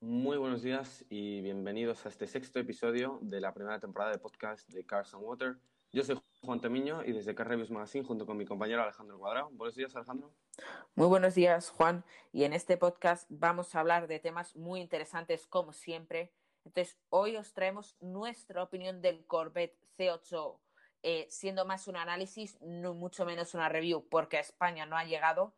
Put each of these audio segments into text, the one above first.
Muy buenos días y bienvenidos a este sexto episodio de la primera temporada de podcast de Cars and Water. Yo soy Juan Temiño y desde Car Reviews Magazine junto con mi compañero Alejandro Cuadrado. Buenos días, Alejandro. Muy buenos días, Juan. Y en este podcast vamos a hablar de temas muy interesantes como siempre. Entonces, hoy os traemos nuestra opinión del Corvette C8, eh, siendo más un análisis, no mucho menos una review, porque a España no ha llegado.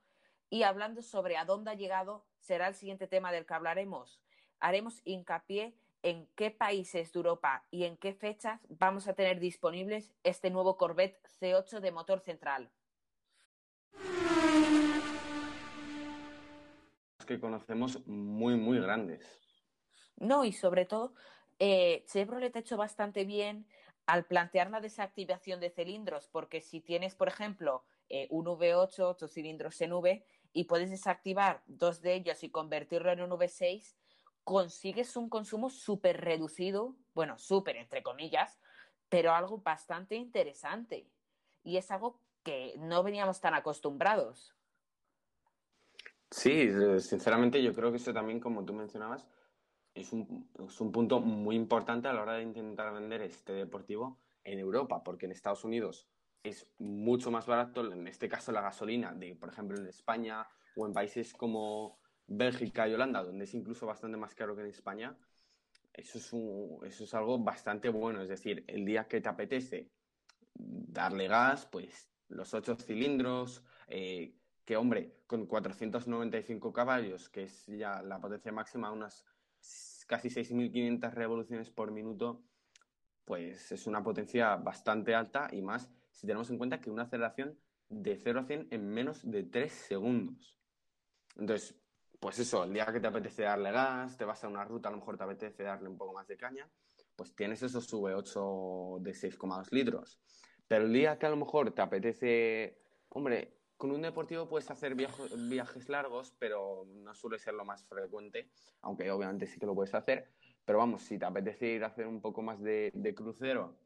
Y hablando sobre a dónde ha llegado, será el siguiente tema del que hablaremos haremos hincapié en qué países de Europa y en qué fechas vamos a tener disponibles este nuevo Corvette C8 de motor central. que conocemos muy, muy grandes. No, y sobre todo, eh, Chevrolet ha hecho bastante bien al plantear la desactivación de cilindros, porque si tienes, por ejemplo, eh, un V8, 8 cilindros en V, y puedes desactivar dos de ellos y convertirlo en un V6, consigues un consumo súper reducido, bueno, súper entre comillas, pero algo bastante interesante. Y es algo que no veníamos tan acostumbrados. Sí, sinceramente yo creo que eso también, como tú mencionabas, es un, es un punto muy importante a la hora de intentar vender este deportivo en Europa, porque en Estados Unidos es mucho más barato, en este caso la gasolina, de por ejemplo en España o en países como Bélgica y Holanda, donde es incluso bastante más caro que en España, eso es, eso es algo bastante bueno. Es decir, el día que te apetece darle gas, pues los ocho cilindros, eh, que hombre, con 495 caballos, que es ya la potencia máxima, unas casi 6.500 revoluciones por minuto, pues es una potencia bastante alta y más si tenemos en cuenta que una aceleración de 0 a 100 en menos de 3 segundos. Entonces, pues eso, el día que te apetece darle gas, te vas a una ruta, a lo mejor te apetece darle un poco más de caña, pues tienes esos V8 de 6,2 litros. Pero el día que a lo mejor te apetece, hombre, con un deportivo puedes hacer viajes largos, pero no suele ser lo más frecuente, aunque obviamente sí que lo puedes hacer. Pero vamos, si te apetece ir a hacer un poco más de, crucero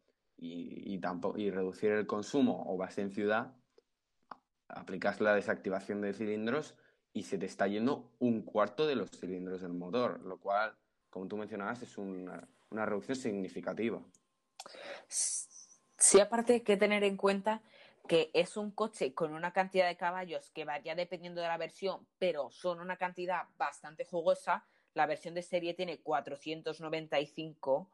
y, y reducir el consumo o vas en ciudad, aplicas la desactivación de cilindros y se te está yendo un cuarto de los cilindros del motor, lo cual, como tú mencionabas, es una, reducción significativa. Sí, aparte hay que tener en cuenta que es un coche con una cantidad de caballos que varía dependiendo de la versión, pero son una cantidad bastante jugosa. La versión de serie tiene 495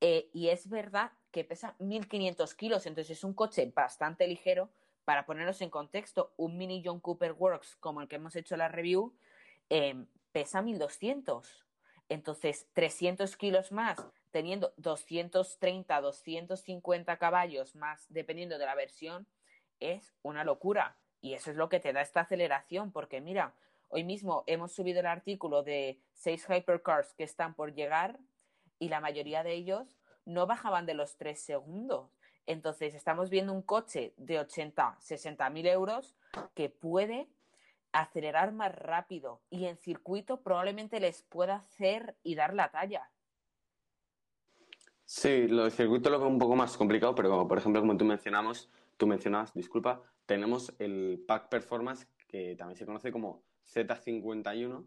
eh, y es verdad que pesa 1500 kilos, entonces es un coche bastante ligero, para ponernos en contexto, un mini John Cooper Works como el que hemos hecho la review eh, pesa 1200. Entonces, 300 kilos más, teniendo 230, 250 caballos más, dependiendo de la versión, es una locura. Y eso es lo que te da esta aceleración, porque mira, hoy mismo hemos subido el artículo de seis hypercars que están por llegar y la mayoría de ellos no bajaban de los 3 segundos. Entonces, estamos viendo un coche de 80, 60 mil euros que puede acelerar más rápido y en circuito probablemente les pueda hacer y dar la talla. Sí, lo de circuito lo veo un poco más complicado, pero por ejemplo, como tú mencionamos, tú mencionabas, disculpa, tenemos el Pack Performance que también se conoce como Z51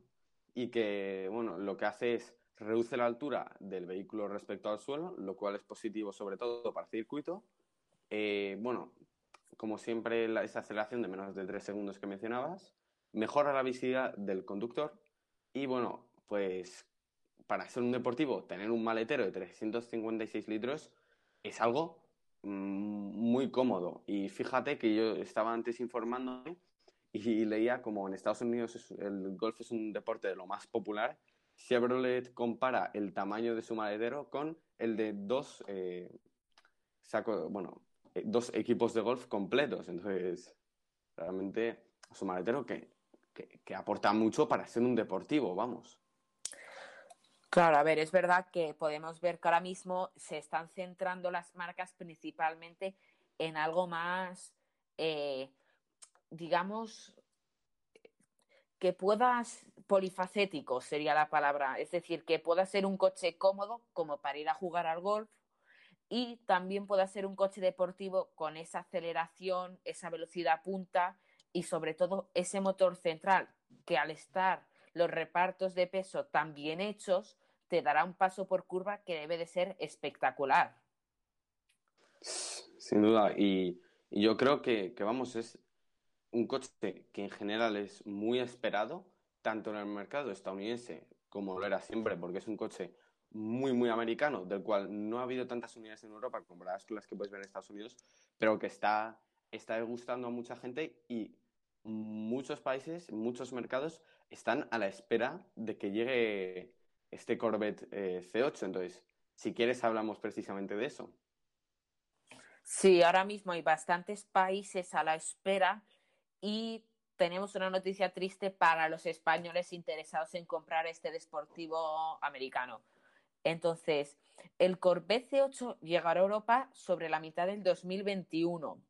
y que, bueno, lo que hace es reduce la altura del vehículo respecto al suelo, lo cual es positivo sobre todo para circuito. Eh, bueno, como siempre, esa aceleración de menos de 3 segundos que mencionabas, mejora la visibilidad del conductor y bueno, pues para ser un deportivo, tener un maletero de 356 litros es algo mm, muy cómodo. Y fíjate que yo estaba antes informándome y leía como en Estados Unidos el golf es un deporte de lo más popular Chevrolet compara el tamaño de su maletero con el de dos, eh, bueno, eh, dos equipos de golf completos. Entonces, realmente su maletero que, que, aporta mucho para ser un deportivo, vamos. Claro, a ver, es verdad que podemos ver que ahora mismo se están centrando las marcas principalmente en algo más, eh, digamos, que puedas, polifacético sería la palabra, es decir, que pueda ser un coche cómodo como para ir a jugar al golf y también pueda ser un coche deportivo con esa aceleración, esa velocidad punta y sobre todo ese motor central que al estar los repartos de peso tan bien hechos, te dará un paso por curva que debe de ser espectacular. Sin duda, y, yo creo que, que, vamos, es un coche que en general es muy esperado, tanto en el mercado estadounidense como lo era siempre, porque es un coche muy, muy americano, del cual no ha habido tantas unidades en Europa comparadas con las que puedes ver en Estados Unidos, pero que está, está gustando a mucha gente y muchos países, muchos mercados están a la espera de que llegue este Corvette eh, C8. Entonces, si quieres, hablamos precisamente de eso. Sí, ahora mismo hay bastantes países a la espera y tenemos una noticia triste para los españoles interesados en comprar este deportivo americano. Entonces, el Corvette C8 llegará a Europa sobre la mitad del 2021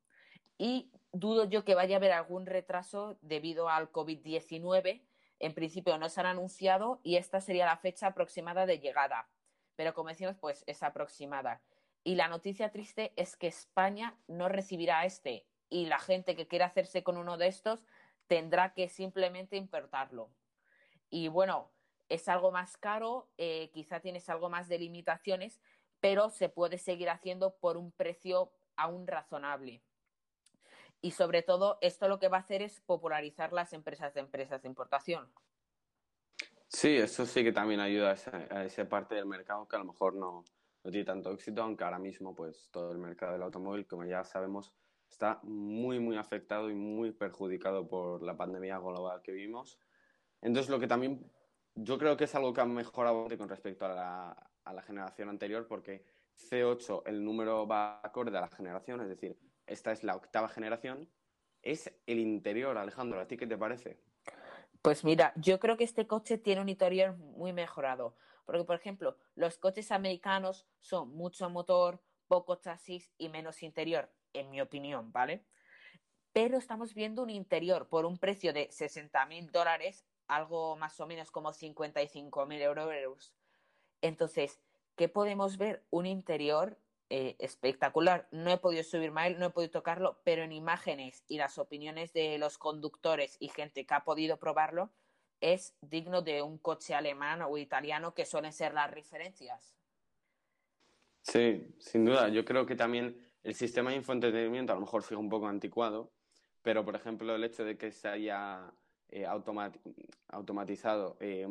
y dudo yo que vaya a haber algún retraso debido al COVID-19. En principio no se han anunciado y esta sería la fecha aproximada de llegada. Pero como decimos, pues es aproximada. Y la noticia triste es que España no recibirá este y la gente que quiera hacerse con uno de estos tendrá que simplemente importarlo. Y bueno, es algo más caro, eh, quizá tienes algo más de limitaciones, pero se puede seguir haciendo por un precio aún razonable. Y sobre todo, esto lo que va a hacer es popularizar las empresas de empresas de importación. Sí, eso sí que también ayuda a esa, esa parte del mercado que a lo mejor no, no tiene tanto éxito, aunque ahora mismo pues todo el mercado del automóvil, como ya sabemos, está muy, muy afectado y muy perjudicado por la pandemia global que vivimos. Entonces, lo que también yo creo que es algo que ha mejorado con respecto a la, a la generación anterior, porque C8, el número va acorde a la generación, es decir, esta es la octava generación, es el interior, Alejandro, ¿a ti qué te parece? Pues mira, yo creo que este coche tiene un interior muy mejorado, porque por ejemplo, los coches americanos son mucho motor, poco chasis y menos interior, en mi opinión, ¿vale? Pero estamos viendo un interior por un precio de 60 mil dólares algo más o menos como 55.000 euros. Entonces, ¿qué podemos ver? Un interior eh, espectacular. No he podido subir más, no he podido tocarlo, pero en imágenes y las opiniones de los conductores y gente que ha podido probarlo, es digno de un coche alemán o italiano que suelen ser las referencias. Sí, sin duda. Yo creo que también el sistema de infoentretenimiento a lo mejor sigue un poco anticuado, pero por ejemplo el hecho de que se haya eh, automatizado, eh,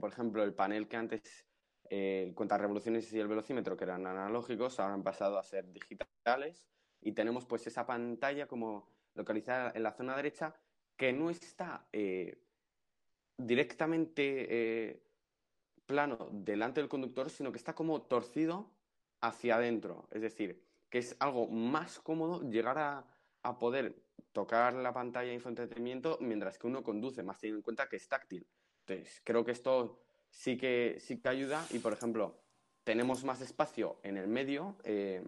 por ejemplo, el panel que antes eh, revoluciones y el velocímetro, que eran analógicos, ahora han pasado a ser digitales y tenemos pues esa pantalla como localizada en la zona derecha que no está eh, directamente plano delante del conductor, sino que está como torcido hacia adentro. Es decir, que es algo más cómodo llegar a, a poder tocar la pantalla de infoentretenimiento mientras que uno conduce, más teniendo en cuenta que es táctil. Entonces, creo que esto sí que, sí que ayuda y, por ejemplo, tenemos más espacio en el medio. Eh,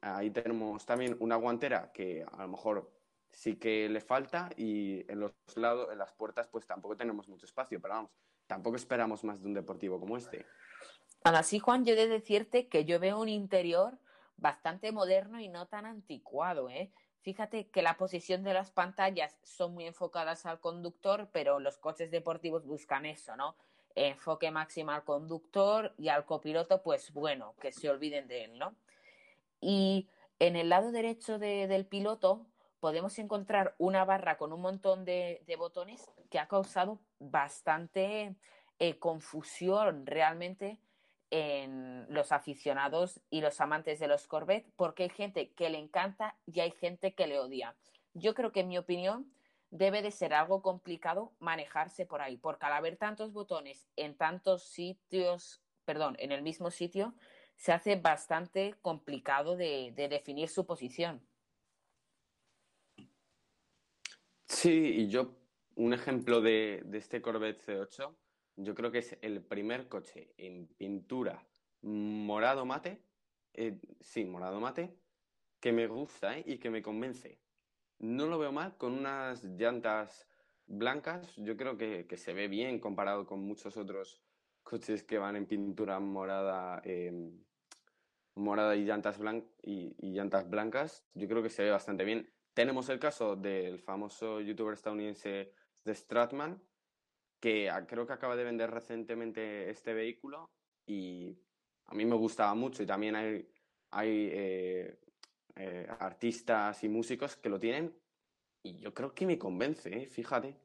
ahí tenemos también una guantera que a lo mejor sí que le falta y en los lados, en las puertas, pues tampoco tenemos mucho espacio, pero vamos, tampoco esperamos más de un deportivo como este. Aún así, Juan, yo he de decirte que yo veo un interior bastante moderno y no tan anticuado, ¿eh? Fíjate que la posición de las pantallas son muy enfocadas al conductor, pero los coches deportivos buscan eso, ¿no? Enfoque máximo al conductor y al copiloto, pues bueno, que se olviden de él, ¿no? Y en el lado derecho del piloto podemos encontrar una barra con un montón de, botones que ha causado bastante eh, confusión realmente en los aficionados y los amantes de los Corvette, porque hay gente que le encanta y hay gente que le odia. Yo creo que, en mi opinión, debe de ser algo complicado manejarse por ahí, porque al haber tantos botones en tantos sitios, perdón, en el mismo sitio, se hace bastante complicado de, definir su posición. Sí, y yo, un ejemplo de, de este Corvette C8 yo creo que es el primer coche en pintura morado mate, eh, sí, morado mate, que me gusta ¿eh? y que me convence. No lo veo mal con unas llantas blancas, yo creo que, se ve bien comparado con muchos otros coches que van en pintura morada, em, morada y llantas, y llantas blancas, yo creo que se ve bastante bien. Tenemos el caso del famoso youtuber estadounidense de Stratman, que creo que acaba de vender recientemente este vehículo y a mí me gustaba mucho y también hay, hay eh, eh, artistas y músicos que lo tienen y yo creo que me convence, ¿eh? fíjate.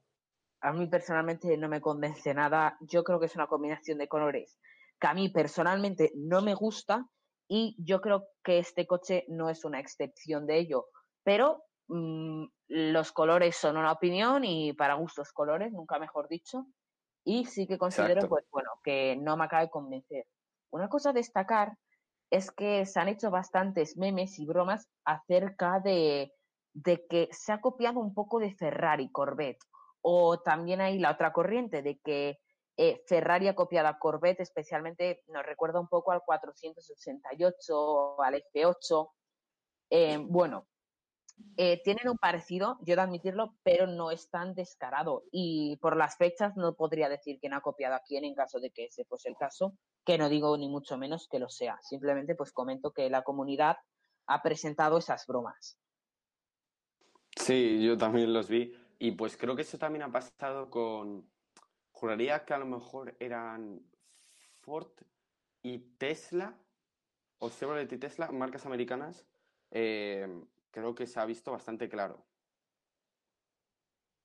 A mí personalmente no me convence nada. Yo creo que es una combinación de colores que a mí personalmente no me gusta y yo creo que este coche no es una excepción de ello. Pero mm, los colores son una opinión y para gustos colores, nunca mejor dicho. Y sí que considero, pues bueno, que no me acaba de convencer. Una cosa a destacar es que se han hecho bastantes memes y bromas acerca de, de que se ha copiado un poco de Ferrari, Corvette. O también hay la otra corriente de que eh, Ferrari ha copiado a Corvette, especialmente nos recuerda un poco al 488, al F8. Eh, bueno, eh, tienen un parecido, yo de admitirlo, pero no es tan descarado. Y por las fechas no podría decir quién ha copiado a quién en caso de que ese fuese el caso, que no digo ni mucho menos que lo sea. Simplemente pues comento que la comunidad ha presentado esas bromas. Sí, yo también los vi. Y pues creo que eso también ha pasado con, Juraría que a lo mejor eran Ford y Tesla, o Chevrolet y Tesla, marcas americanas, eh, creo que se ha visto bastante claro.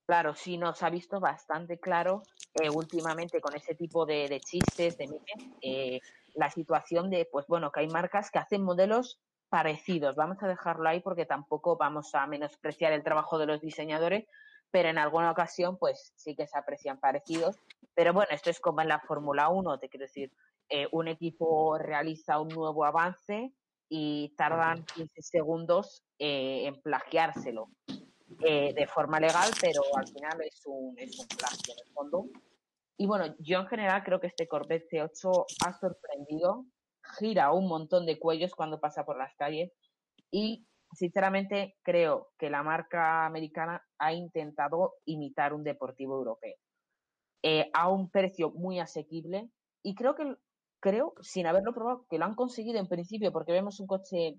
Claro, sí, nos ha visto bastante claro eh, últimamente con ese tipo de, chistes, de memes, eh, la situación de, pues bueno, que hay marcas que hacen modelos parecidos. Vamos a dejarlo ahí porque tampoco vamos a menospreciar el trabajo de los diseñadores, pero en alguna ocasión pues sí que se aprecian parecidos. Pero bueno, esto es como en la Fórmula 1, te quiero decir, eh, un equipo realiza un nuevo avance y tardan 15 segundos eh, en plagiárselo eh, de forma legal, pero al final es un, es un plagio en el fondo. Y bueno, yo en general creo que este Corvette C8 ha sorprendido, gira un montón de cuellos cuando pasa por las calles y sinceramente creo que la marca americana ha intentado imitar un deportivo europeo eh, a un precio muy asequible y creo que creo sin haberlo probado que lo han conseguido en principio porque vemos un coche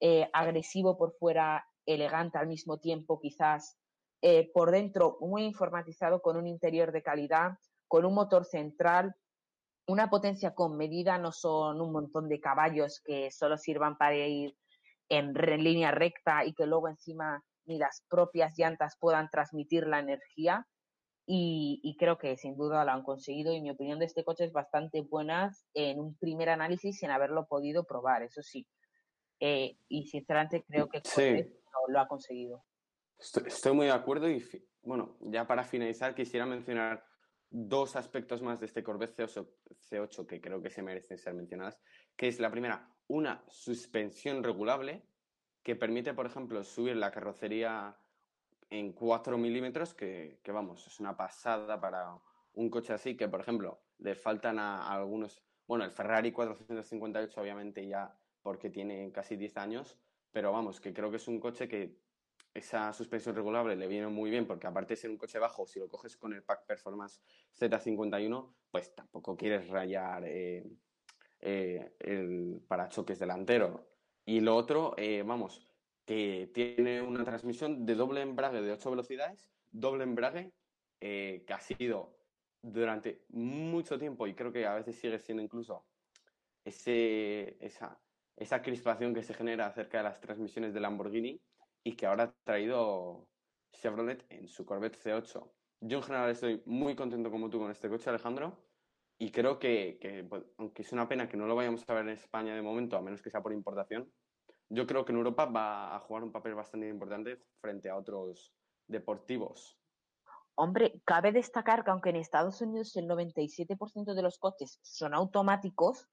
eh, agresivo por fuera elegante al mismo tiempo quizás eh, por dentro muy informatizado con un interior de calidad con un motor central una potencia con medida no son un montón de caballos que solo sirvan para ir en, línea recta y que luego encima ni las propias llantas puedan transmitir la energía. Y, creo que sin duda lo han conseguido y mi opinión de este coche es bastante buena en un primer análisis sin haberlo podido probar, eso sí. Eh, y sinceramente creo que lo, ha conseguido. Estoy, muy de acuerdo y bueno, ya para finalizar quisiera mencionar dos aspectos más de este Corvette C8, C8 que creo que se merecen ser mencionadas, que es la primera, una suspensión regulable que permite, por ejemplo, subir la carrocería en 4 milímetros, que, vamos, es una pasada para un coche así, que por ejemplo, le faltan a, algunos, bueno, el Ferrari 458 obviamente ya porque tiene casi 10 años, pero vamos, que creo que es un coche que esa suspensión regulable le viene muy bien porque aparte de ser un coche bajo, si lo coges con el Pack Performance Z51, pues tampoco quieres rayar eh, eh, el parachoques delantero. Y lo otro, eh, vamos, que tiene una transmisión de doble embrague de 8 velocidades, doble embrague, eh, que ha sido durante mucho tiempo y creo que a veces sigue siendo incluso ese, esa, esa crispación que se genera acerca de las transmisiones de Lamborghini y que ahora ha traído Chevrolet en su Corvette C8. Yo en general estoy muy contento como tú con este coche, Alejandro. Y creo que, pues, aunque es una pena que no lo vayamos a ver en España de momento, a menos que sea por importación, yo creo que en Europa va a jugar un papel bastante importante frente a otros deportivos. Hombre, cabe destacar que aunque en Estados Unidos el 97% de los coches son automáticos,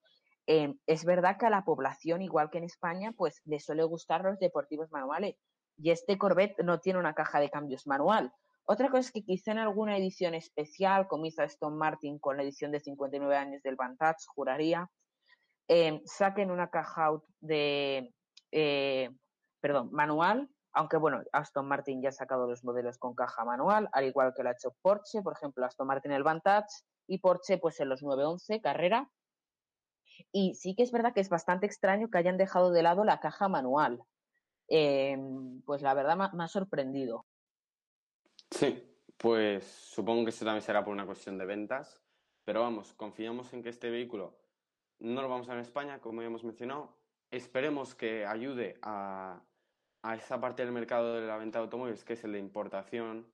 eh, es verdad que a la población, igual que en España, pues le suele gustar los deportivos manuales. Y este Corvette no tiene una caja de cambios manual. Otra cosa es que quizá en alguna edición especial, como hizo Aston Martin con la edición de 59 años del Vantage, juraría, eh, saquen una caja de, eh, perdón, manual, aunque bueno, Aston Martin ya ha sacado los modelos con caja manual, al igual que lo ha hecho Porsche, por ejemplo, Aston Martin el Vantage y Porsche pues en los 911 carrera. Y sí que es verdad que es bastante extraño que hayan dejado de lado la caja manual. Eh, pues la verdad me ha sorprendido. Sí, Pues supongo que eso también será por una cuestión de ventas, pero vamos, confiamos en que este vehículo no lo vamos a ver en España, como ya hemos mencionado. Esperemos que ayude a, a esa parte del mercado de la venta de automóviles, que es el de importación.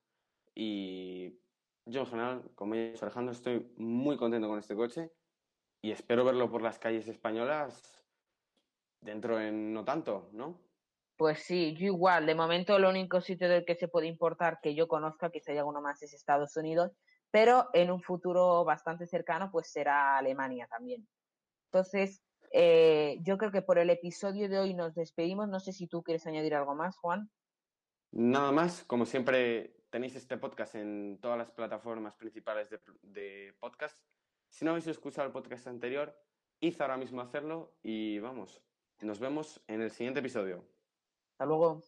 Y yo en general, como ya dicho Alejandro, estoy muy contento con este coche y espero verlo por las calles españolas dentro de no tanto, ¿no? Pues sí, yo igual. De momento, el único sitio del que se puede importar que yo conozca, quizá hay alguno más, es Estados Unidos, pero en un futuro bastante cercano, pues será Alemania también. Entonces, eh, yo creo que por el episodio de hoy nos despedimos. No sé si tú quieres añadir algo más, Juan. Nada más, como siempre, tenéis este podcast en todas las plataformas principales de, de podcast. Si no habéis escuchado el podcast anterior, id ahora mismo a hacerlo y vamos, nos vemos en el siguiente episodio. Hasta luego.